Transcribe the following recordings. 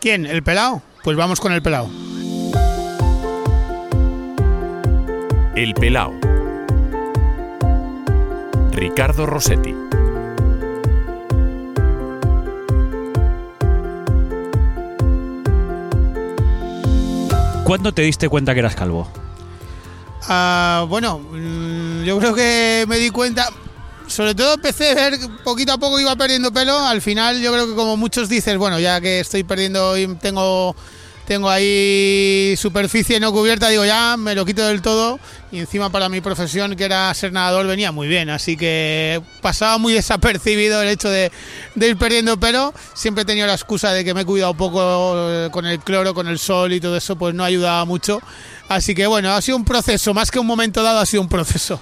¿Quién? ¿El pelao? Pues vamos con el pelao. El Pelao. Ricardo Rossetti. ¿Cuándo te diste cuenta que eras calvo? Ah, bueno, mm, yo creo que me di cuenta. Sobre todo empecé a ver poquito a poco iba perdiendo pelo. Al final, yo creo que como muchos dices, bueno, ya que estoy perdiendo y tengo, tengo ahí superficie no cubierta, digo ya me lo quito del todo. Y encima para mi profesión, que era ser nadador, venía muy bien. Así que pasaba muy desapercibido el hecho de, de ir perdiendo pelo. Siempre he tenido la excusa de que me he cuidado poco eh, con el cloro, con el sol y todo eso, pues no ayudaba mucho. Así que bueno, ha sido un proceso, más que un momento dado, ha sido un proceso.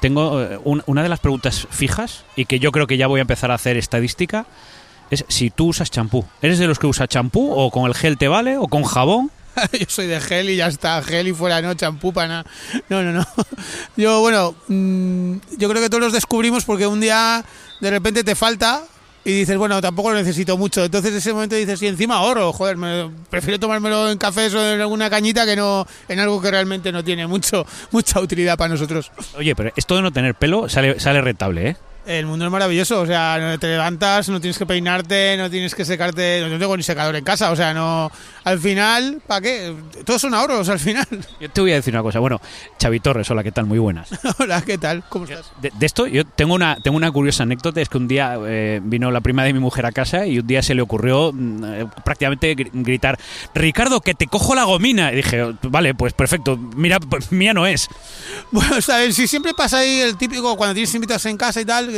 Tengo eh, un- una de las preguntas fijas y que yo creo que ya voy a empezar a hacer estadística. Es si tú usas champú. ¿Eres de los que usa champú o con el gel te vale o con jabón? Yo soy de gel y ya está, gel y fuera, no champú para nada. No, no, no. Yo, bueno, mm, yo creo que todos los descubrimos porque un día de repente te falta y dices, bueno, tampoco lo necesito mucho. Entonces en ese momento dices, y encima ahorro, joder, me- prefiero tomármelo en cafés o en alguna cañita que no en algo que realmente no tiene mucho mucha utilidad para nosotros. Oye, pero esto de no tener pelo sale, sale rentable, ¿eh? El mundo es maravilloso, o sea, te levantas, no tienes que peinarte, no tienes que secarte, no tengo ni secador en casa, o sea, no, al final, ¿para qué? Todos son ahorros al final. Yo te voy a decir una cosa. Bueno, Xavi Torres, hola, ¿qué tal? Muy buenas. Hola, ¿qué tal? ¿Cómo estás? De, de esto yo tengo una, tengo una curiosa anécdota, es que un día eh, vino la prima de mi mujer a casa y un día se le ocurrió mm, eh, prácticamente gri- gritar, Ricardo, que te cojo la gomina. Y dije, vale, pues perfecto, mira, pues mía no es. Bueno, sabes, si siempre pasa ahí el típico cuando tienes invitados en casa y tal,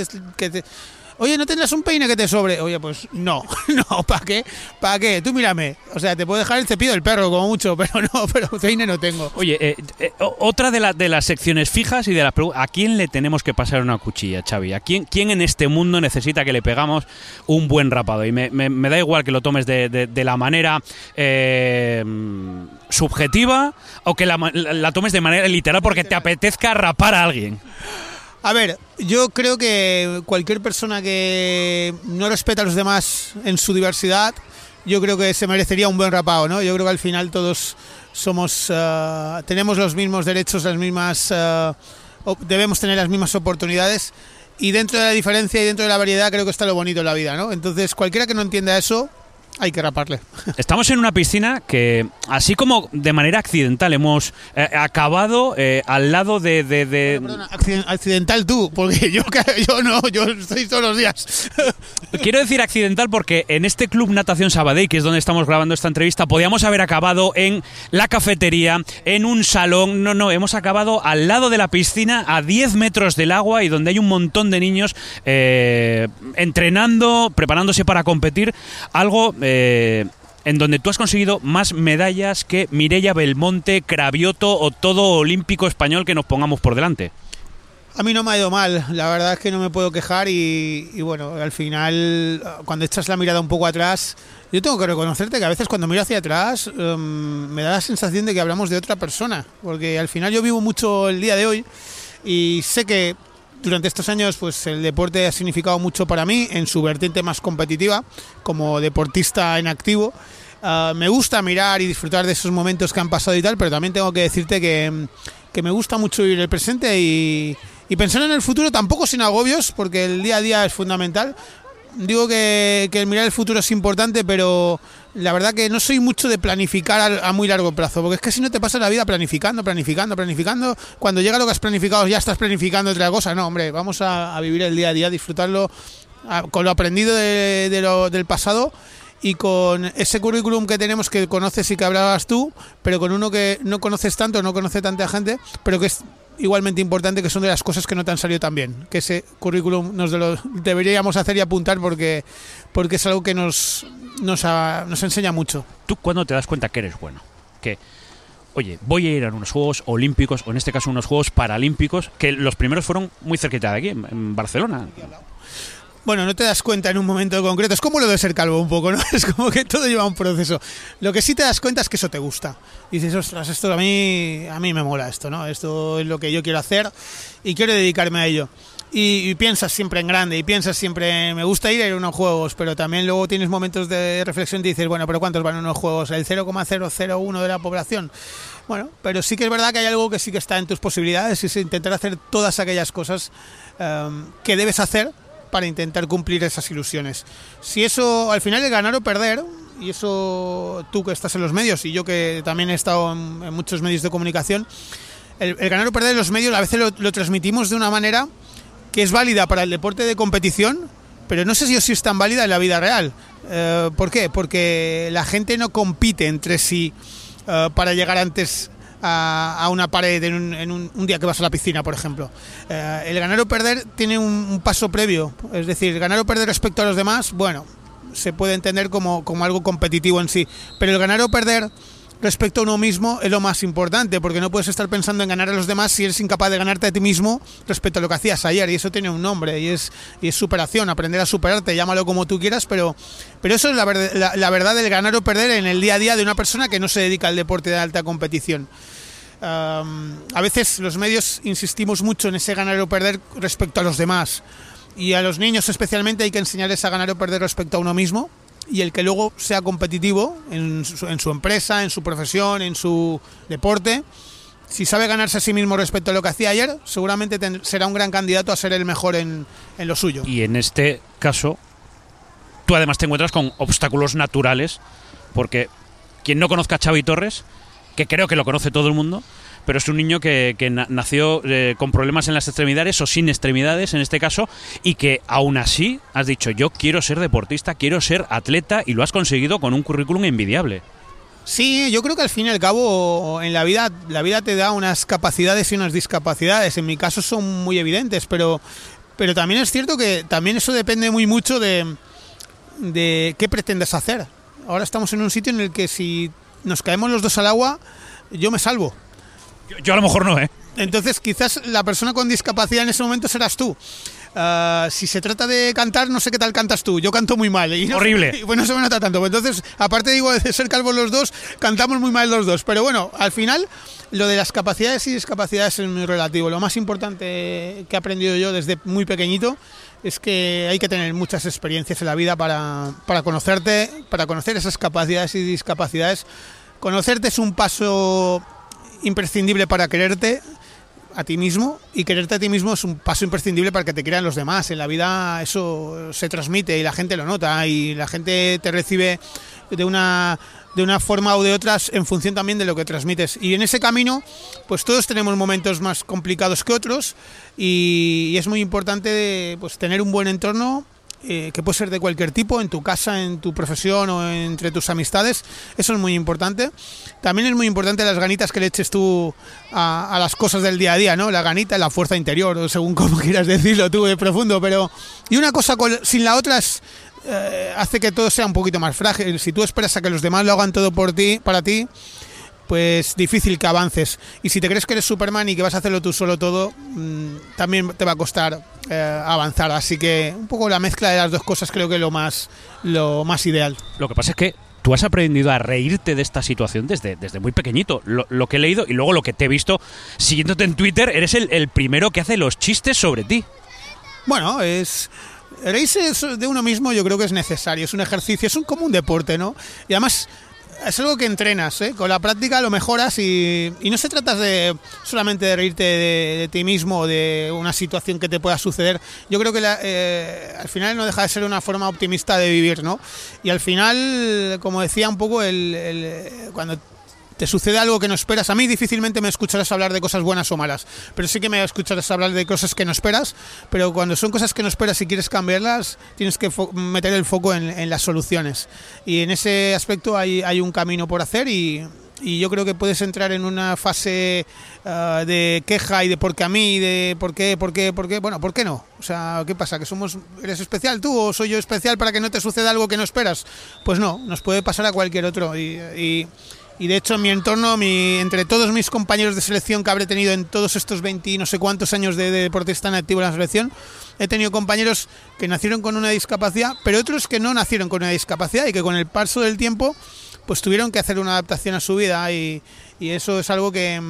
oye, ¿no tendrás un peine que te sobre? Oye, pues no, no, ¿para qué? ¿Para qué? Tú mírame, o sea, te puedo dejar el cepillo del perro como mucho, pero no, pero peine no tengo. Oye, eh, eh, otra de, la- de las secciones fijas y de las preguntas, ¿a quién le tenemos que pasar una cuchilla, Xavi? ¿A quién, en este mundo necesita que le pegamos un buen rapado? Y me, da igual que lo tomes de, la manera eh, subjetiva o que la, la- la tomes de manera literal porque te apetezca rapar a alguien. A ver, yo creo que cualquier persona que no respeta a los demás en su diversidad, yo creo que se merecería un buen rapado, ¿no? Yo creo que al final todos somos, eh, tenemos los mismos derechos, las mismas, eh, debemos tener las mismas oportunidades y dentro de la diferencia y dentro de la variedad creo que está lo bonito en la vida, ¿no? Entonces cualquiera que no entienda eso, hay que raparle. Estamos en una piscina que, así como de manera accidental, hemos eh, acabado eh, al lado de... de- de- Perdona, acciden- accidental tú, porque yo, yo no, yo estoy todos los días. Quiero decir accidental porque en este Club Natación Sabadell, que es donde estamos grabando esta entrevista, podíamos haber acabado en la cafetería, en un salón. No, no, hemos acabado al lado de la piscina, a 10 metros del agua y donde hay un montón de niños eh, entrenando, preparándose para competir. Algo... eh, en donde tú has conseguido más medallas que Mireia Belmonte, Cravioto o todo olímpico español que nos pongamos por delante. A mí no me ha ido mal, la verdad es que no me puedo quejar y, y bueno, al final cuando echas la mirada un poco atrás, yo tengo que reconocerte que a veces cuando miro hacia atrás em, me da la sensación de que hablamos de otra persona, porque al final yo vivo mucho el día de hoy y sé que durante estos años pues el deporte ha significado mucho para mí en su vertiente más competitiva como deportista en activo. Ah, me gusta mirar y disfrutar de esos momentos que han pasado y tal, pero también tengo que decirte que, que me gusta mucho vivir el presente y, y pensar en el futuro tampoco sin agobios, porque el día a día es fundamental. Digo que, que mirar el futuro es importante, pero la verdad que no soy mucho de planificar a, muy largo plazo, porque es que si no te pasa la vida planificando, planificando, planificando, cuando llega lo que has planificado ya estás planificando otra cosa. No, hombre, vamos a, vivir el día a día, disfrutarlo con lo aprendido de lo- del pasado y con ese currículum que tenemos que conoces y que hablabas tú, pero con uno que no conoces tanto, no conoce tanta gente, pero que es igualmente importante, que son de las cosas que no te han salido tan bien. Que ese currículum nos deberíamos hacer y apuntar porque, porque es algo que nos, nos, ha- nos enseña mucho. ¿Tú cuándo te das cuenta que eres bueno? Que, oye, voy a ir a unos Juegos Olímpicos, o en este caso unos Juegos Paralímpicos, que los primeros fueron muy cerquita de aquí, en Barcelona. Bueno, no te das cuenta en un momento concreto. Es como lo de ser calvo un poco, ¿no? Es como que todo lleva un proceso. Lo que sí te das cuenta es que eso te gusta. Dices, ostras, esto a mí, a mí me mola esto, ¿no? Esto es lo que yo quiero hacer y quiero dedicarme a ello. y, piensas siempre en grande y piensas siempre, me gusta ir a unos juegos, pero también luego tienes momentos de reflexión y dices, bueno, pero ¿cuántos van a unos juegos? ¿El 0,001 de la población? Bueno, pero sí que es verdad que hay algo que sí que está en tus posibilidades y es intentar hacer todas aquellas cosas um, que debes hacer para intentar cumplir esas ilusiones. Si eso al final es ganar o perder, y eso tú que estás en los medios y yo que también he estado en, muchos medios de comunicación, el, el, ganar o perder en los medios a veces lo, transmitimos de una manera que es válida para el deporte de competición, pero no sé si, si es tan válida en la vida real. Eh, ¿Por qué? Porque la gente no compite entre sí eh, para llegar antes a, a, una pared en, un, en un, un, día que vas a la piscina, por ejemplo. Eh, el ganar o perder tiene un, un, paso previo, es decir, ganar o perder respecto a los demás, bueno, se puede entender como, como algo competitivo en sí, pero el ganar o perder respecto a uno mismo es lo más importante, porque no puedes estar pensando en ganar a los demás si eres incapaz de ganarte a ti mismo respecto a lo que hacías ayer, y eso tiene un nombre, y es, y es superación, aprender a superarte, llámalo como tú quieras, pero, pero eso es la, ver, la, verdad del ganar o perder en el día a día de una persona que no se dedica al deporte de alta competición. Um, a veces los medios insistimos mucho en ese ganar o perder respecto a los demás, y a los niños especialmente hay que enseñarles a ganar o perder respecto a uno mismo, y el que luego sea competitivo en su, en su, empresa, en su profesión, en su deporte, si sabe ganarse a sí mismo respecto a lo que hacía ayer, seguramente será un gran candidato a ser el mejor en, en, lo suyo. Y en este caso, tú además te encuentras con obstáculos naturales, porque quien no conozca a Xavi Torres, que creo que lo conoce todo el mundo, pero es un niño que, nació eh, con problemas en las extremidades o sin extremidades en este caso y que aún así has dicho yo quiero ser deportista, quiero ser atleta y lo has conseguido con un currículum envidiable. Sí, yo creo que al fin y al cabo en la vida la vida te da unas capacidades y unas discapacidades. En mi caso son muy evidentes, pero pero también es cierto que también eso depende muy mucho de qué pretendes hacer. Ahora estamos en un sitio en el que si nos caemos los dos al agua, yo me salvo. Yo, yo, a lo mejor no, ¿eh? Entonces, quizás la persona con discapacidad en ese momento serás tú. Uh, si se trata de cantar, no sé qué tal cantas tú. Yo canto muy mal. Y no, Horrible. Y, bueno, se me nota tanto. Entonces, aparte digo de ser calvos los dos, cantamos muy mal los dos. Pero bueno, al final, lo de las capacidades y discapacidades es muy relativo. Lo más importante que he aprendido yo desde muy pequeñito es que hay que tener muchas experiencias en la vida para, para conocerte, para conocer esas capacidades y discapacidades. Conocerte es un paso imprescindible para quererte a ti mismo y quererte a ti mismo es un paso imprescindible para que te quieran los demás. En la vida eso se transmite y la gente lo nota y la gente te recibe de una de una forma o de otras en función también de lo que transmites. Y en ese camino, pues todos tenemos momentos más complicados que otros y, y es muy importante pues tener un buen entorno eh, que puede ser de cualquier tipo, en tu casa, en tu profesión o entre tus amistades. Eso es muy importante. También es muy importante las ganitas que le eches tú a, las cosas del día a día, ¿no? La ganita la fuerza interior, o según como quieras decirlo tú, de profundo. Pero y una cosa sin la otra eh, hace que todo sea un poquito más frágil. Si tú esperas a que los demás lo hagan todo por ti, para ti, pues difícil que avances. Y si te crees que eres Superman y que vas a hacerlo tú solo todo, mmm, también te va a costar eh, avanzar. Así que un poco la mezcla de las dos cosas creo que es lo más, lo más ideal. Lo que pasa es que tú has aprendido a reírte de esta situación desde, desde muy pequeñito. Lo, lo, que he leído y luego lo que te he visto siguiéndote en Twitter, eres el, el primero que hace los chistes sobre ti. Bueno, es reírse de uno mismo yo creo que es necesario, es un ejercicio, es un, como un deporte, ¿no? Y además es algo que entrenas, ¿eh? con la práctica lo mejoras y, y, no se trata de solamente de reírte de, ti mismo o de una situación que te pueda suceder. Yo creo que la, eh, al final no deja de ser una forma optimista de vivir, ¿no? Y al final, como decía un poco, el, el, cuando te sucede algo que no esperas. A mí difícilmente me escucharás hablar de cosas buenas o malas, pero sí que me escucharás hablar de cosas que no esperas. Pero cuando son cosas que no esperas y quieres cambiarlas, tienes que meter el foco en, las soluciones. Y en ese aspecto hay, hay un camino por hacer y, y yo creo que puedes entrar en una fase uh, de queja y de por qué a mí, de por qué, por qué, por qué, bueno, ¿por qué no? O sea, ¿qué pasa? ¿Que somos, eres especial tú o soy yo especial para que no te suceda algo que no esperas? Pues no, nos puede pasar a cualquier otro y y de hecho en mi entorno, mi, entre todos mis compañeros de selección que habré tenido en todos estos 20 no sé cuántos años de, de deportista en activo en la selección, he tenido compañeros que nacieron con una discapacidad, pero otros que no nacieron con una discapacidad y que con el paso del tiempo pues tuvieron que hacer una adaptación a su vida y, y eso es algo que,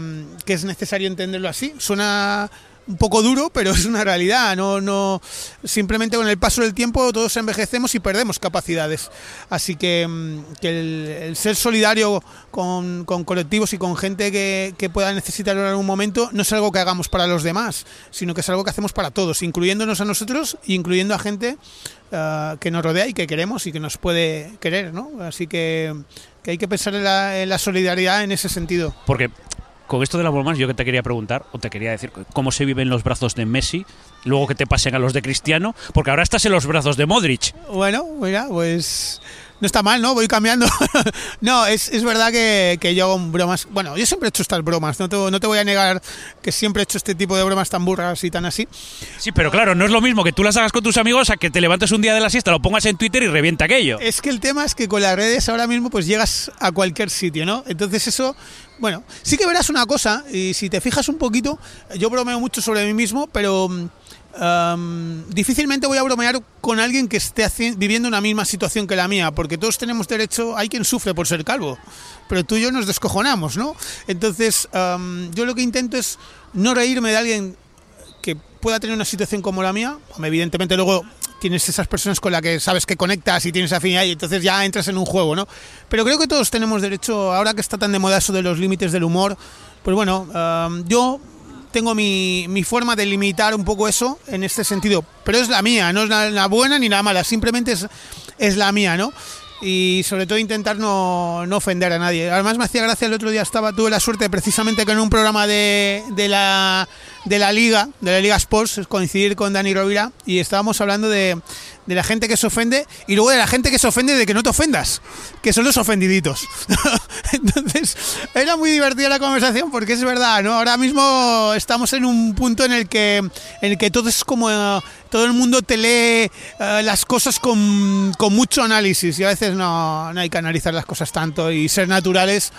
que, es necesario entenderlo así. Suena un poco duro, pero es una realidad. No, no, simplemente con el paso del tiempo todos envejecemos y perdemos capacidades. Así que, mm, que el, ser solidario con, con colectivos y con gente que, que pueda necesitarlo en algún momento no es algo que hagamos para los demás, sino que es algo que hacemos para todos, incluyéndonos a nosotros e incluyendo a gente uh, que nos rodea y que queremos y que nos puede querer, ¿no? Así que, que hay que pensar en la, la solidaridad en ese sentido. Porque con esto de las bromas, yo que te quería preguntar, o te quería decir, cómo se viven los brazos de Messi, luego que te pasen a los de Cristiano, porque ahora estás en los brazos de Modric. Bueno, mira, pues no está mal, ¿no? Voy cambiando. no, es, es verdad que, que, yo hago bromas. Bueno, yo siempre he hecho estas bromas, no te, no te voy a negar que siempre he hecho este tipo de bromas tan burras y tan así. Sí, pero claro, no es lo mismo que tú las hagas con tus amigos a que te levantes un día de la siesta, lo pongas en Twitter y revienta aquello. Es que el tema es que con las redes ahora mismo pues llegas a cualquier sitio, ¿no? Entonces eso bueno, sí que verás una cosa, y si te fijas un poquito, yo bromeo mucho sobre mí mismo, pero um, difícilmente voy a bromear con alguien que esté viviendo una misma situación que la mía, porque todos tenemos derecho, hay quien sufre por ser calvo, pero tú y yo nos descojonamos, ¿no? Entonces, um, yo lo que intento es no reírme de alguien que pueda tener una situación como la mía, evidentemente luego tienes esas personas con las que sabes que conectas y tienes afinidad y entonces ya entras en un juego, ¿no? Pero creo que todos tenemos derecho, ahora que está tan de moda eso de los límites del humor, pues bueno, um, yo tengo mi, mi, forma de limitar un poco eso en este sentido, pero es la mía, no es la, buena ni la mala, simplemente es, es la mía, ¿no? y sobre todo intentar no, no, ofender a nadie. Además me hacía gracia el otro día estaba tuve la suerte precisamente que en un programa de, de la de la liga, de la liga Sports, coincidir con Dani Rovira y estábamos hablando de, de la gente que se ofende y luego de la gente que se ofende de que no te ofendas, que son los ofendiditos. Entonces, era muy divertida la conversación porque es verdad, ¿no? Ahora mismo estamos en un punto en el que en el que todo es como uh, todo el mundo te lee uh, las cosas con, con, mucho análisis y a veces no, no hay que analizar las cosas tanto y ser naturales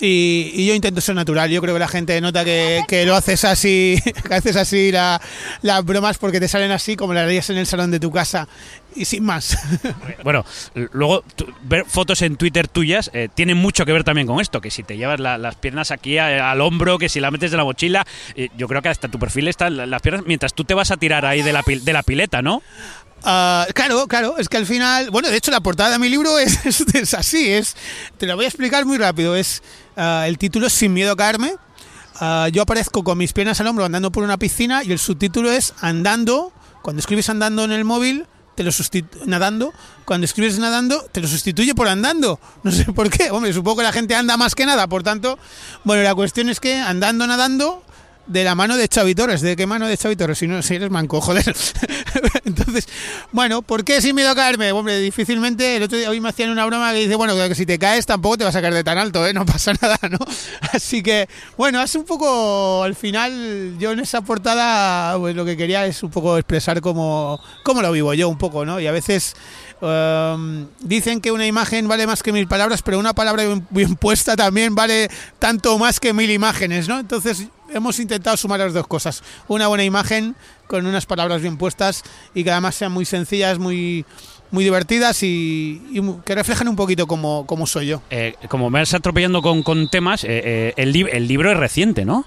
y, y, yo intento ser natural. Yo creo que la gente nota que, que lo haces así, que haces así la, las bromas porque te salen así como las harías en el salón de tu casa y sin más. Bueno, luego tu, ver fotos en Twitter tuyas eh, tiene mucho que ver también con esto, que si te llevas la, las piernas aquí a, al hombro, que si la metes de la mochila, eh, yo creo que hasta tu perfil están las piernas mientras tú te vas a tirar ahí de la, de la pileta, ¿no? Uh, claro, claro, es que al final, bueno, de hecho la portada de mi libro es, es, así, es, te lo voy a explicar muy rápido, es, uh, el título es Sin miedo a caerme, uh, yo aparezco con mis piernas al hombro andando por una piscina y el subtítulo es Andando, cuando escribes andando en el móvil, te lo nadando, cuando escribes nadando, te lo sustituye por andando, no sé por qué, hombre, supongo que la gente anda más que nada, por tanto, bueno, la cuestión es que andando, nadando, de la mano de Xavi Torres. ¿De qué mano de Xavi Torres? Si no, si eres manco, joder. Entonces, bueno, ¿por qué sin miedo a caerme? Hombre, difícilmente, el otro día hoy me hacían una broma que dice, bueno, que si te caes tampoco te vas a caer de tan alto, ¿eh? No pasa nada, ¿no? Así que, bueno, es un poco, al final, yo en esa portada, pues lo que quería es un poco expresar cómo, cómo lo vivo yo un poco, ¿no? Y a veces... Um, dicen que una imagen vale más que mil palabras, pero una palabra bien puesta también vale tanto más que mil imágenes, ¿no? Entonces hemos intentado sumar las dos cosas. Una buena imagen con unas palabras bien puestas y que además sean muy sencillas, muy muy divertidas y, y que reflejan un poquito cómo, cómo soy yo. Eh, como me vas atropellando con, con temas, eh, eh, el libro es reciente, ¿no?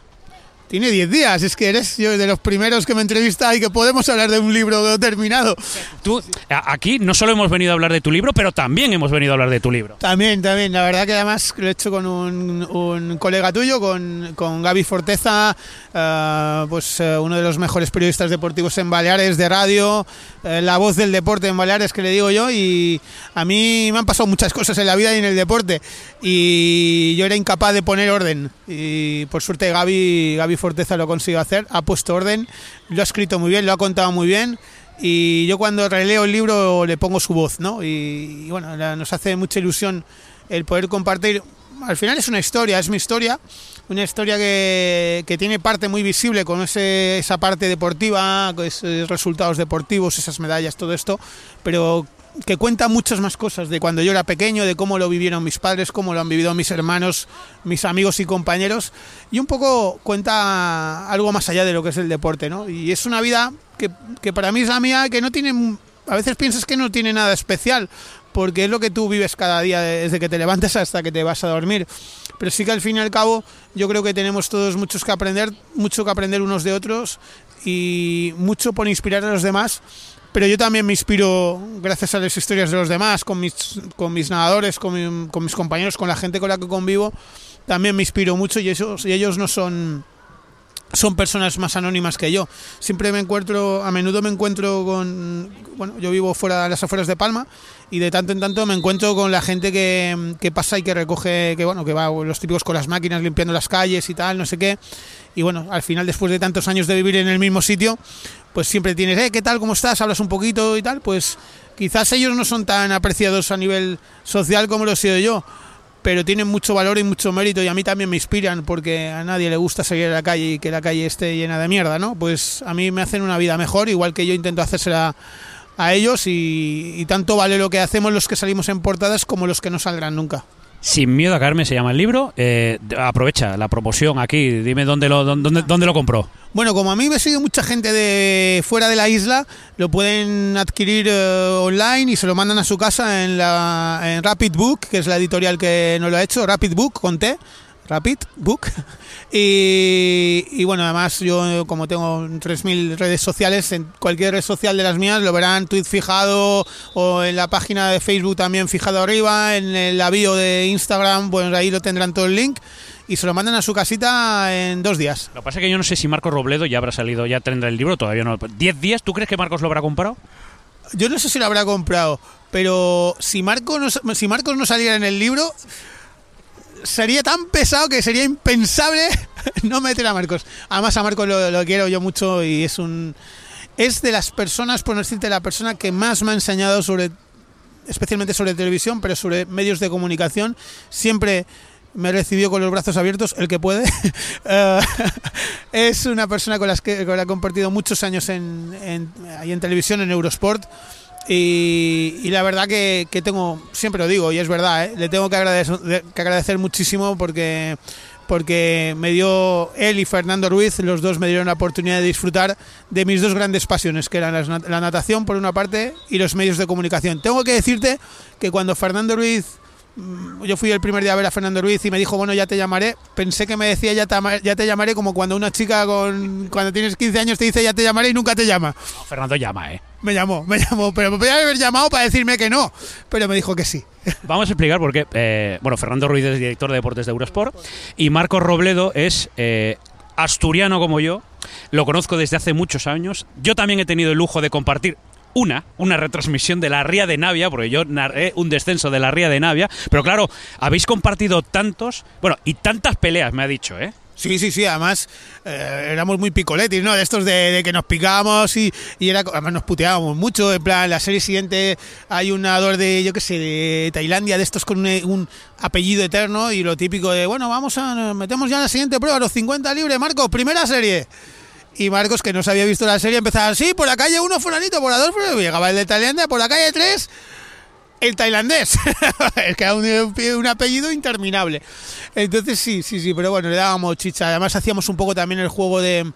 Tiene 10 días, es que eres yo de los primeros que me entrevista y que podemos hablar de un libro terminado. Tú, aquí no solo hemos venido a hablar de tu libro, pero también hemos venido a hablar de tu libro. También, también. La verdad que además lo he hecho con un, un colega tuyo, con, con Gaby Forteza, uh, pues uh, uno de los mejores periodistas deportivos en Baleares de radio, la voz del deporte en Baleares, que le digo yo, y a mí me han pasado muchas cosas en la vida y en el deporte, y yo era incapaz de poner orden, y por suerte Gaby, Gaby Forteza lo consigo hacer, ha puesto orden, lo ha escrito muy bien, lo ha contado muy bien y yo cuando releo el libro le pongo su voz, ¿no? Y, y bueno, nos hace mucha ilusión el poder compartir. Al final es una historia, es mi historia, una historia que, que tiene parte muy visible con ese, esa parte deportiva, esos resultados deportivos, esas medallas, todo esto, pero que cuenta muchas más cosas de cuando yo era pequeño, de cómo lo vivieron mis padres, cómo lo han vivido mis hermanos, mis amigos y compañeros, y un poco cuenta algo más allá de lo que es el deporte, ¿no? Y es una vida que, que para mí es la mía, que no tiene, a veces piensas que no tiene nada especial, porque es lo que tú vives cada día desde que te levantas hasta que te vas a dormir. Pero sí que al fin y al cabo yo creo que tenemos todos muchos que aprender, mucho que aprender unos de otros y mucho por inspirar a los demás. Pero yo también me inspiro gracias a las historias de los demás, con mis, con mis nadadores, con, mi- con mis compañeros, con la gente con la que convivo. También me inspiro mucho y, esos, y ellos no son, son personas más anónimas que yo. Siempre me encuentro, a menudo me encuentro con, bueno, yo vivo fuera de las afueras de Palma y de tanto en tanto me encuentro con la gente que, que pasa y que recoge, que bueno, que va los típicos con las máquinas limpiando las calles y tal, no sé qué. Y bueno, al final después de tantos años de vivir en el mismo sitio, pues siempre tienes, eh, ¿qué tal? ¿Cómo estás? Hablas un poquito y tal, pues quizás ellos no son tan apreciados a nivel social como lo he sido yo pero tienen mucho valor y mucho mérito y a mí también me inspiran porque a nadie le gusta salir a la calle y que la calle esté llena de mierda, ¿no? Pues a mí me hacen una vida mejor, igual que yo intento hacérsela a ellos y, y tanto vale lo que hacemos los que salimos en portadas como los que no saldrán nunca. Sin miedo a caerme se llama el libro. Eh, aprovecha la promoción aquí. Dime dónde lo, dónde, dónde lo compró. Bueno, como a mí me sigue mucha gente de fuera de la isla, lo pueden adquirir eh, online y se lo mandan a su casa en, la, en Rapid Book, que es la editorial que nos lo ha hecho, Rapid Book con T, Rapid Book. Y, y bueno, además yo como tengo 3.000 redes sociales, en cualquier red social de las mías lo verán tweet fijado o en la página de Facebook también fijado arriba, en el bio de Instagram, pues ahí lo tendrán todo el link y se lo mandan a su casita en dos días. Lo que pasa es que yo no sé si Marcos Robledo ya habrá salido, ya tendrá el libro, todavía no. ¿10 días? ¿Tú crees que Marcos lo habrá comprado? Yo no sé si lo habrá comprado, pero si Marcos no, si Marcos no saliera en el libro, sería tan pesado que sería impensable no meter a Marcos. Además a Marcos lo, lo quiero yo mucho y es un es de las personas, por no decirte la persona que más me ha enseñado sobre especialmente sobre televisión, pero sobre medios de comunicación, siempre me recibió con los brazos abiertos, el que puede. Eh, es una persona con, las que, con la que he compartido muchos años en, en, ahí en televisión, en Eurosport. Y, y la verdad que, que, tengo, siempre lo digo, y es verdad, ¿eh? le tengo que agradecer, que agradecer muchísimo porque, porque me dio él y Fernando Ruiz, los dos me dieron la oportunidad de disfrutar de mis dos grandes pasiones, que eran la, natación por una parte y los medios de comunicación. Tengo que decirte que cuando Fernando Ruiz yo fui el primer día a ver a Fernando Ruiz y me dijo, bueno, ya te llamaré. Pensé que me decía, ya te, ya te llamaré, como cuando una chica con cuando tienes 15 años te dice, ya te llamaré y nunca te llama. No, Fernando llama, ¿eh? Me llamó, me llamó, pero me podía haber llamado para decirme que no, pero me dijo que sí. Vamos a explicar por qué. Eh, bueno, Fernando Ruiz es director de deportes de Eurosport y Marcos Robledo es eh, asturiano como yo. Lo conozco desde hace muchos años. Yo también he tenido el lujo de compartir una, una retransmisión de la Ría de Navia, porque yo narré un descenso de la Ría de Navia, pero claro, habéis compartido tantos, bueno, y tantas peleas, me ha dicho, ¿eh? Sí, sí, sí, además eh, éramos muy picoletis, ¿no? De estos de, que nos picábamos y, y, era, además nos puteábamos mucho. En plan, la serie siguiente hay un nadador de, yo qué sé, de Tailandia, de estos con un, un, apellido eterno y lo típico de, bueno, vamos a, nos metemos ya en la siguiente prueba, los 50 libres, Marcos, primera serie. Y Marcos, que no se había visto la serie, empezaba así, por la calle 1 fulanito, por la 2 llegaba el de Tailandia, por la calle 3 el tailandés. es que era un, un, apellido interminable. Entonces sí, sí, sí, pero bueno, le dábamos chicha. Además hacíamos un poco también el juego de,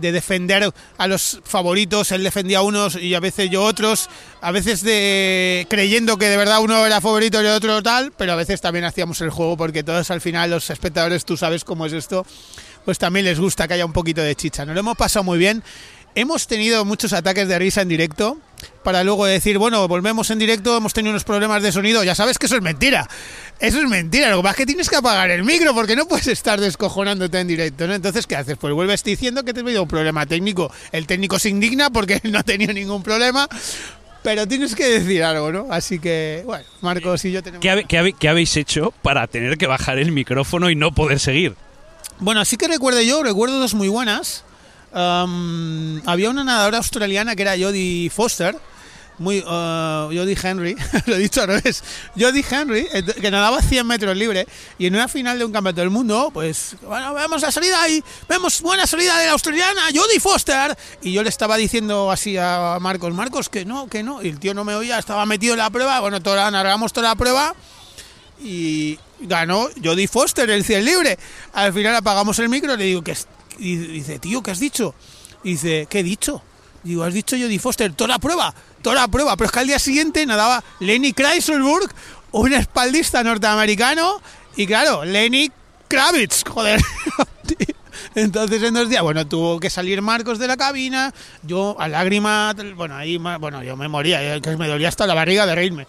de defender a los favoritos. Él defendía a unos y a veces yo otros. A veces de creyendo que de verdad uno era favorito y el otro tal, pero a veces también hacíamos el juego porque todos al final los espectadores, tú sabes cómo es esto, pues también les gusta que haya un poquito de chicha. Nos lo hemos pasado muy bien. Hemos tenido muchos ataques de risa en directo para luego decir, bueno, volvemos en directo, hemos tenido unos problemas de sonido. Ya sabes que eso es mentira. Eso es mentira. Lo que pasa es que tienes que apagar el micro porque no puedes estar descojonándote en directo. Entonces, ¿qué haces? Pues vuelves diciendo que te he tenido un problema técnico. El técnico se indigna porque no ha tenido ningún problema. Pero tienes que decir algo, ¿no? Así que, bueno, Marcos y yo tenemos... ¿Qué, ¿Qué habéis hecho para tener que bajar el micrófono y no poder seguir? Bueno, así que recuerdo yo, recuerdo dos muy buenas. Um, había una nadadora australiana que era Jodie Foster, muy uh, Jodie Henry, lo he dicho al revés, Jodie Henry, que nadaba 100 metros libre y en una final de un campeonato del mundo, pues bueno, vemos la salida y vemos buena salida de la australiana, Jodie Foster, y yo le estaba diciendo así a Marcos, Marcos, que no, que no, y el tío no me oía, estaba metido en la prueba, bueno, toda, narramos toda la prueba. Y ganó Jodie Foster el 100 libre. Al final apagamos el micro y le digo que y dice, tío, ¿qué has dicho? Dice, ¿qué he dicho? Digo, has dicho Jodie Foster, toda la prueba, toda la prueba. Pero es que al día siguiente nadaba Lenny Kreiselberg, un espaldista norteamericano. Y claro, Lenny Kravitz, joder. Entonces en dos días, bueno, tuvo que salir Marcos de la cabina, yo a lágrima, bueno, ahí, bueno, yo me moría, eh, que me dolía hasta la barriga de reírme.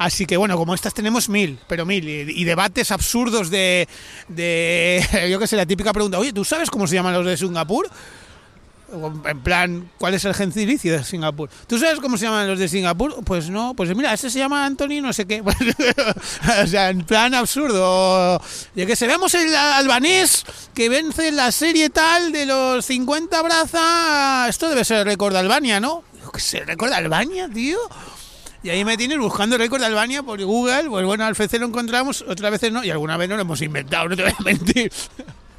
Así que bueno, como estas tenemos mil, pero mil, y, debates absurdos de, yo qué sé, la típica pregunta, oye, ¿tú sabes cómo se llaman los de Singapur? En plan, ¿cuál es el gentilicio de Singapur? ¿Tú sabes cómo se llaman los de Singapur? Pues no, pues mira, ese se llama Anthony no sé qué. o sea, en plan absurdo. De que se vemos el albanés que vence en la serie tal de los 50 braza. Esto debe ser el récord de Albania, ¿no? ¿el récord de Albania, tío? Y ahí me tienes buscando récord de Albania por Google. Pues bueno, al veces lo encontramos, otras veces no, y alguna vez no lo hemos inventado, no te voy a mentir.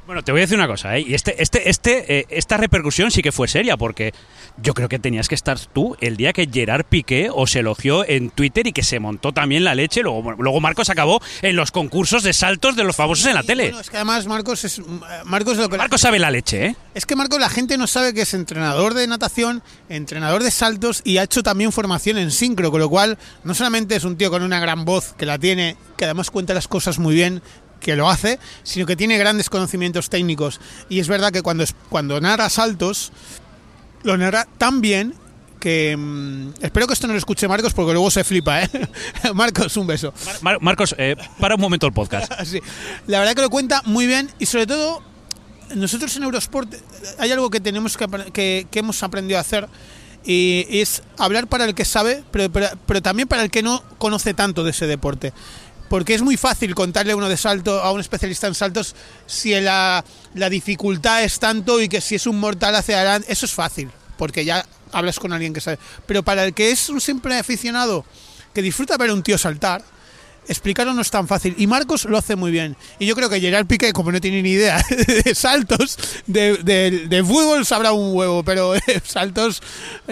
Bueno, te voy a decir una cosa, ¿eh? Y este, este, este, eh, esta repercusión sí que fue seria, porque yo creo que tenías que estar tú el día que Gerard Piqué os elogió en Twitter y que se montó también la leche. Luego, luego Marcos acabó en los concursos de saltos de los famosos en la tele. Bueno, es que además Marcos es Marcos lo que Marcos sabe la leche, ¿eh? Es que Marcos la gente no sabe que es entrenador de natación, entrenador de saltos y ha hecho también formación en sincro, con lo cual no solamente es un tío con una gran voz que la tiene, que además cuenta las cosas muy bien, que lo hace, sino que tiene grandes conocimientos técnicos. Y es verdad que cuando, cuando narra saltos, lo narra tan bien que... mm, espero que esto no lo escuche Marcos porque luego se flipa, ¿eh? Marcos, un beso. Mar- Marcos, eh, para un momento el podcast. Sí. La verdad que lo cuenta muy bien y sobre todo nosotros en Eurosport eh, hay algo que tenemos que, que, que hemos aprendido a hacer y es hablar para el que sabe, pero, pero, pero también para el que no conoce tanto de ese deporte. Porque es muy fácil contarle uno de salto, a un especialista en saltos, si la, la dificultad es tanto y que si es un mortal hacia adelante, eso es fácil, porque ya hablas con alguien que sabe. Pero para el que es un simple aficionado que disfruta ver a un tío saltar, explicarlo no es tan fácil. Y Marcos lo hace muy bien. Y yo creo que Gerard Piqué, como no tiene ni idea de saltos, de, de- fútbol sabrá un huevo, pero de saltos,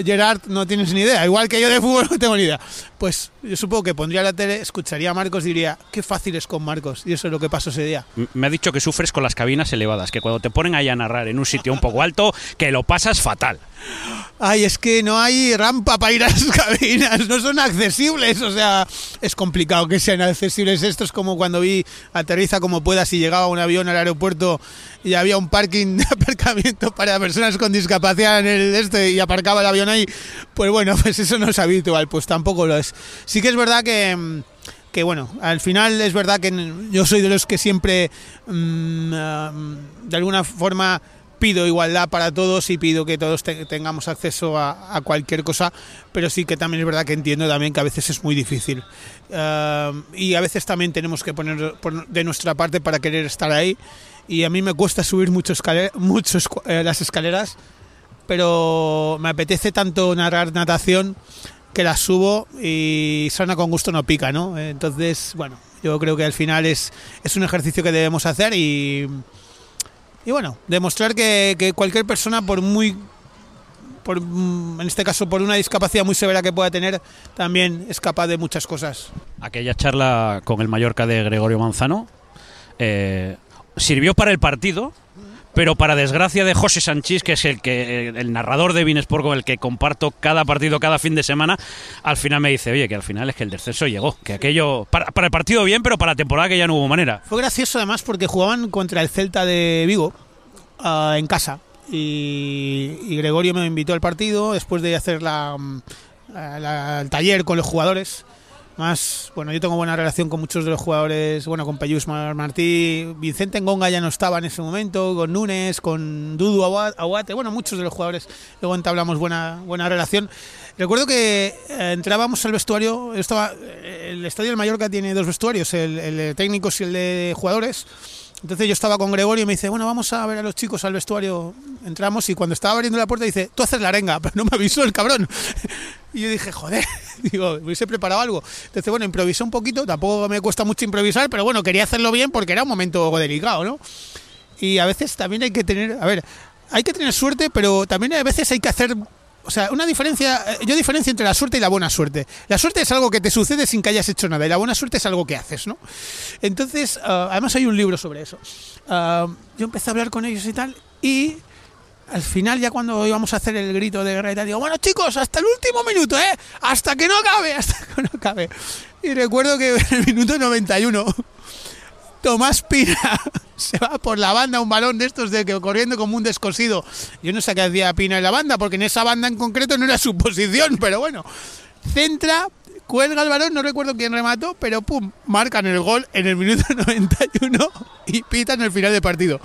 Gerard no tienes ni idea. Igual que yo de fútbol no tengo ni idea. Pues yo supongo que pondría la tele, escucharía a Marcos y diría, qué fácil es con Marcos. Y eso es lo que pasó ese día. Me ha dicho que sufres con las cabinas elevadas, que cuando te ponen ahí a narrar en un sitio un poco alto, que lo pasas fatal. Ay, es que no hay rampa para ir a las cabinas, no son accesibles, o sea, es complicado que sean accesibles. Esto es como cuando vi aterriza como puedas y llegaba un avión al aeropuerto y había un parking de aparcamiento para personas con discapacidad en el este y aparcaba el avión ahí. Pues bueno, pues eso no es habitual, pues tampoco lo es. Sí que es verdad que que bueno, al final es verdad que yo soy de los que siempre mm, ah, de alguna forma pido igualdad para todos y pido que todos te- tengamos acceso a, a cualquier cosa, pero sí que también es verdad que entiendo también que a veces es muy difícil. Ah, y a veces también tenemos que poner de nuestra parte para querer estar ahí. Y a mí me cuesta subir mucho escale- muchos eh, las escaleras, pero me apetece tanto narrar natación que las subo y sana con gusto no pica, ¿no? Entonces, bueno, yo creo que al final es, es un ejercicio que debemos hacer y, y bueno, demostrar que, que cualquier persona, por muy, por, mm, en este caso, por una discapacidad muy severa que pueda tener, también es capaz de muchas cosas. Aquella charla con el Mallorca de Gregorio Manzano eh, sirvió para el partido, pero para desgracia de José Sanchís, que es el que el narrador de Binesport con el que comparto cada partido cada fin de semana, al final me dice, oye, que al final es que el descenso llegó, que aquello para, el partido bien, pero para la temporada que ya no hubo manera. Fue gracioso además porque jugaban contra el Celta de Vigo ah, en casa y, y Gregorio me invitó al partido después de hacer la, mm, la- la- el taller con los jugadores. Más, bueno, yo tengo buena relación con muchos de los jugadores, bueno, con Payus Mar- Martí, Vicente Ngonga ya no estaba en ese momento, con Núñez, con Dudu Aguate, bueno, muchos de los jugadores luego entablamos buena, buena relación. Recuerdo que eh, entrábamos al vestuario, yo estaba, eh, el Estadio del Mallorca tiene dos vestuarios, el, el de técnicos y el de jugadores. Entonces yo estaba con Gregorio y me dice, bueno, vamos a ver a los chicos al vestuario. Entramos y cuando estaba abriendo la puerta dice, tú haces la arenga, pero no me avisó el cabrón. Y yo dije, joder, digo, me hubiese preparado algo. Entonces, bueno, improvisé un poquito, tampoco me cuesta mucho improvisar, pero bueno, quería hacerlo bien porque era un momento delicado, ¿no? Y a veces también hay que tener, a ver, hay que tener suerte, pero también a veces hay que hacer, o sea, una diferencia, eh, yo diferencio entre la suerte y la buena suerte. La suerte es algo que te sucede sin que hayas hecho nada y la buena suerte es algo que haces, ¿no? Entonces, ah, además hay un libro sobre eso. Ah, yo empecé a hablar con ellos y tal y al final ya cuando íbamos a hacer el grito de guerra digo, bueno chicos, hasta el último minuto, ¿eh? Hasta que no acabe, hasta que no acabe. Y recuerdo que en el minuto 91 Tomás Pina se va por la banda, un balón de estos de que corriendo como un descosido. Yo no sé qué hacía Pina en la banda, porque en esa banda en concreto no era su posición, pero bueno. Centra, cuelga el balón, no recuerdo quién remató, pero pum, marcan el gol en el minuto 91 y pitan el final del partido.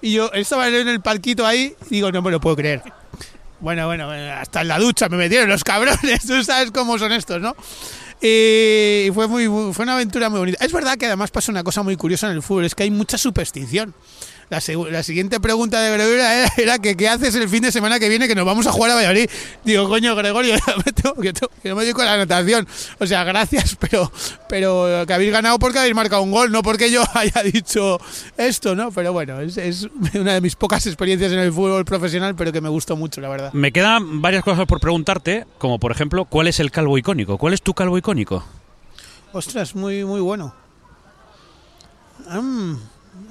Y yo estaba en el palquito ahí y digo, no me lo puedo creer. Bueno, bueno, hasta en la ducha me metieron los cabrones, tú sabes cómo son estos, ¿no? Y fue, muy, fue una aventura muy bonita. Es verdad que además pasa una cosa muy curiosa en el fútbol, es que hay mucha superstición. La, la, siguiente pregunta de Gregorio era, que qué haces el fin de semana que viene que nos vamos a jugar a Valladolid. Digo, coño, Gregorio, que, no me dedico a la anotación. O sea, gracias, pero, pero que habéis ganado porque habéis marcado un gol, no porque yo haya dicho esto, ¿no? Pero bueno, es, es una de mis pocas experiencias en el fútbol profesional, pero que me gustó mucho, la verdad. Me quedan varias cosas por preguntarte, como por ejemplo, ¿cuál es el calvo icónico? ¿Cuál es tu calvo icónico? Ostras, muy, muy bueno. Mm.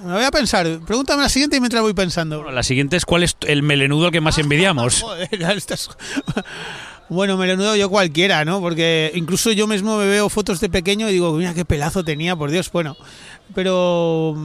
Me voy a pensar. Pregúntame la siguiente y mientras voy pensando. Bueno, la siguiente es cuál es el melenudo que más envidiamos. Joder, estás... Bueno, melenudo yo cualquiera, ¿no? Porque incluso yo mismo me veo fotos de pequeño y digo, mira qué pelazo tenía, por Dios. Bueno, pero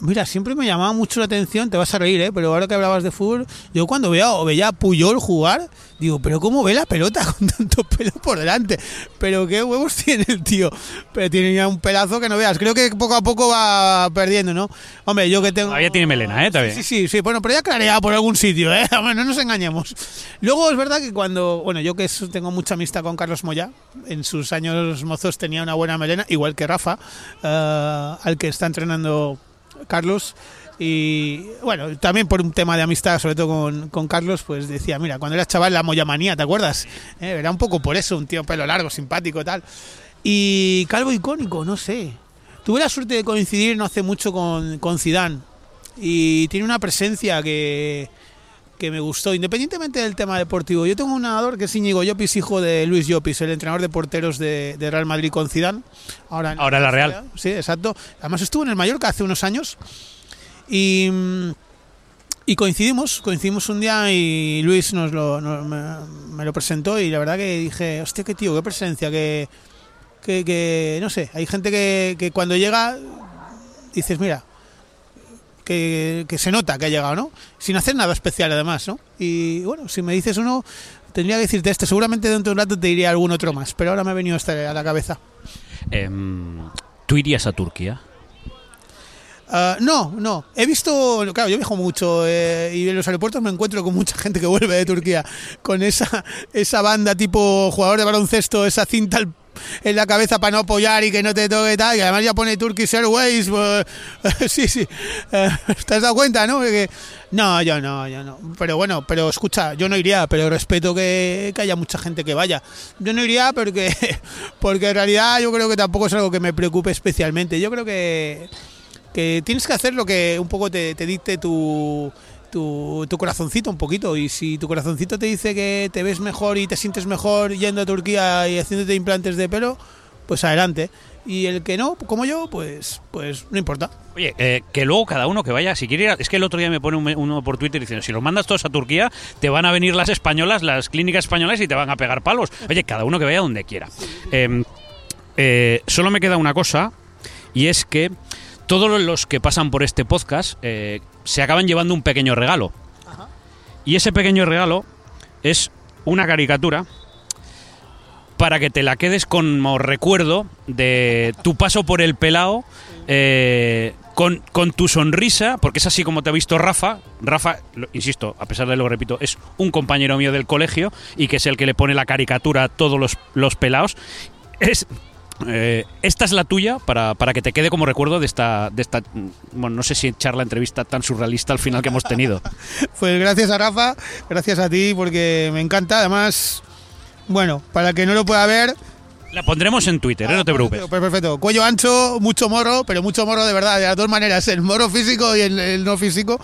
Mira, siempre me llamaba mucho la atención, te vas a reír, ¿eh? pero ahora que hablabas de fútbol, yo cuando veía, o veía a Puyol jugar, digo, pero ¿cómo ve la pelota con tanto pelo por delante? Pero qué huevos tiene el tío. Pero tiene ya un pelazo que no veas. Creo que poco a poco va perdiendo, ¿no? Hombre, yo que tengo... Todavía tiene melena, ¿eh? También. Sí, sí, sí. Bueno, pero ya clareado por algún sitio, ¿eh? Hombre, no nos engañemos. Luego es verdad que cuando, bueno, yo que tengo mucha amistad con Carlos Moya, en sus años mozos tenía una buena melena, igual que Rafa, uh, al que está entrenando Carlos. Y bueno, también por un tema de amistad, sobre todo con, con Carlos, pues decía, mira, cuando eras chaval la moyamanía, ¿te acuerdas? Eh, era un poco por eso, un tío pelo largo, simpático, tal. Y calvo icónico, no sé. Tuve la suerte de coincidir no hace mucho con, con Zidane y tiene una presencia que, que me gustó, independientemente del tema deportivo. Yo tengo un nadador que es Íñigo Llopis, hijo de Luis Llopis, el entrenador de porteros de, de Real Madrid con Zidane. Ahora, en Ahora la Real. Sí, exacto. Además estuvo en el Mallorca hace unos años y, y coincidimos, coincidimos un día y Luis nos lo, nos, me, me, lo presentó y la verdad que dije, hostia, qué tío, qué presencia, que, que, que no sé, hay gente que, que cuando llega dices, mira, que, que, se nota que ha llegado, ¿no? Sin hacer nada especial además, ¿no? Y bueno, si me dices uno, tendría que decirte este, seguramente dentro de un rato te diría algún otro más, pero ahora me ha venido este a la cabeza. Eh, ¿Tú irías a Turquía? Uh, no, no. He visto, claro, yo viajo mucho eh, y en los aeropuertos me encuentro con mucha gente que vuelve de Turquía con esa, esa banda tipo jugador de baloncesto, esa cinta al en la cabeza para no apoyar y que no te toque tal, y además ya pone Turkish Airways, pues, sí, sí, eh, ¿te has dado cuenta, no? Que, no, yo no, yo no, pero bueno, pero escucha, yo no iría, pero respeto que, que haya mucha gente que vaya, yo no iría porque, porque en realidad yo creo que tampoco es algo que me preocupe especialmente, yo creo que, que tienes que hacer lo que un poco te, te dicte tu tu, corazoncito un poquito. Y si tu corazoncito te dice que te ves mejor y te sientes mejor yendo a Turquía y haciéndote implantes de pelo, pues adelante. Y el que no, como yo, pues pues no importa. Oye, eh, que luego cada uno que vaya, si quiere ir, a, es que el otro día me pone un, uno por Twitter diciendo, si los mandas todos a Turquía, te van a venir las españolas, las clínicas españolas y te van a pegar palos. Oye, cada uno que vaya donde quiera. Eh, eh, solo me queda una cosa, y es que todos los que pasan por este podcast eh, se acaban llevando un pequeño regalo. Ajá. Y ese pequeño regalo es una caricatura para que te la quedes como recuerdo de tu paso por el pelao eh, con, con, tu sonrisa, porque es así como te ha visto Rafa. Rafa, lo, insisto, a pesar de lo que repito, es un compañero mío del colegio y que es el que le pone la caricatura a todos los, los pelaos. Es eh, esta es la tuya para, para, que te quede como recuerdo de esta, de esta, bueno, no sé si echar la entrevista tan surrealista al final que hemos tenido. pues gracias a Rafa, gracias a ti, porque me encanta. Además, bueno, para que no lo pueda ver, la pondremos en Twitter, ¿eh? no te preocupes. Pues perfecto. Cuello ancho, mucho morro, pero mucho morro de verdad, de las dos maneras, el morro físico y el, el no físico.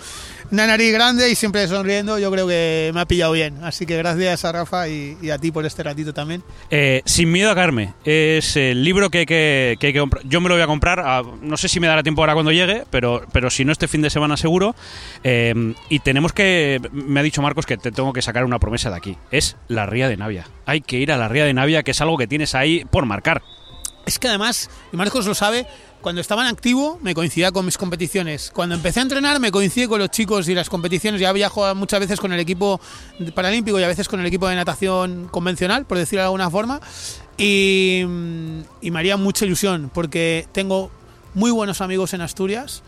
Una nariz grande y siempre sonriendo, yo creo que me ha pillado bien. Así que gracias a Rafa y, y a ti por este ratito también. Eh, Sin miedo a Carme, es el libro que hay que, que, hay que comprar. Yo me lo voy a comprar, a, no sé si me dará tiempo ahora cuando llegue, pero, pero si no este fin de semana seguro. Eh, y tenemos que, me ha dicho Marcos que te tengo que sacar una promesa de aquí. Es la Ría de Navia. Hay que ir a la Ría de Navia, que es algo que tienes ahí por marcar. Es que además, y Marcos lo sabe, cuando estaba en activo me coincidía con mis competiciones. Cuando empecé a entrenar me coincidí con los chicos y las competiciones. Ya viajo muchas veces con el equipo paralímpico y a veces con el equipo de natación convencional, por decirlo de alguna forma. Y, y me haría mucha ilusión porque tengo muy buenos amigos en Asturias,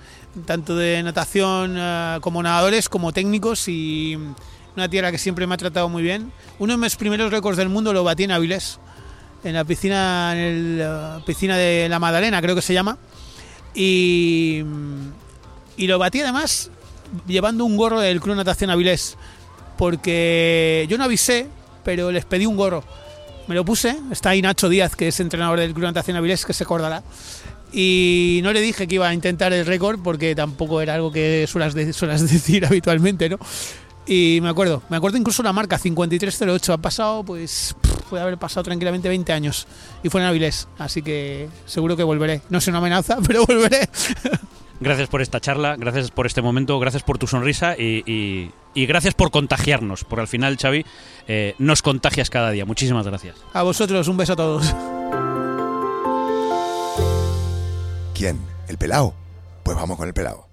tanto de natación eh, como nadadores, como técnicos y una tierra que siempre me ha tratado muy bien. Uno de mis primeros récords del mundo lo batí en Avilés en la piscina, en la piscina de la Madalena, creo que se llama. Y, y lo batí además llevando un gorro del Club Natación Avilés, porque yo no avisé, pero les pedí un gorro. Me lo puse, está ahí Nacho Díaz, que es entrenador del Club Natación Avilés, que se acordará. Y no le dije que iba a intentar el récord porque tampoco era algo que suelas, de, suelas decir habitualmente, ¿no? Y me acuerdo, me acuerdo incluso la marca 5308. Ha pasado, pues, puede haber pasado tranquilamente 20 años. Y fue en Avilés, así que seguro que volveré. No es una amenaza, pero volveré. Gracias por esta charla, gracias por este momento, gracias por tu sonrisa y, y, y gracias por contagiarnos, porque al final, Xavi, eh, nos contagias cada día. Muchísimas gracias. A vosotros, un beso a todos. ¿Quién? ¿El pelao? Pues vamos con el pelao.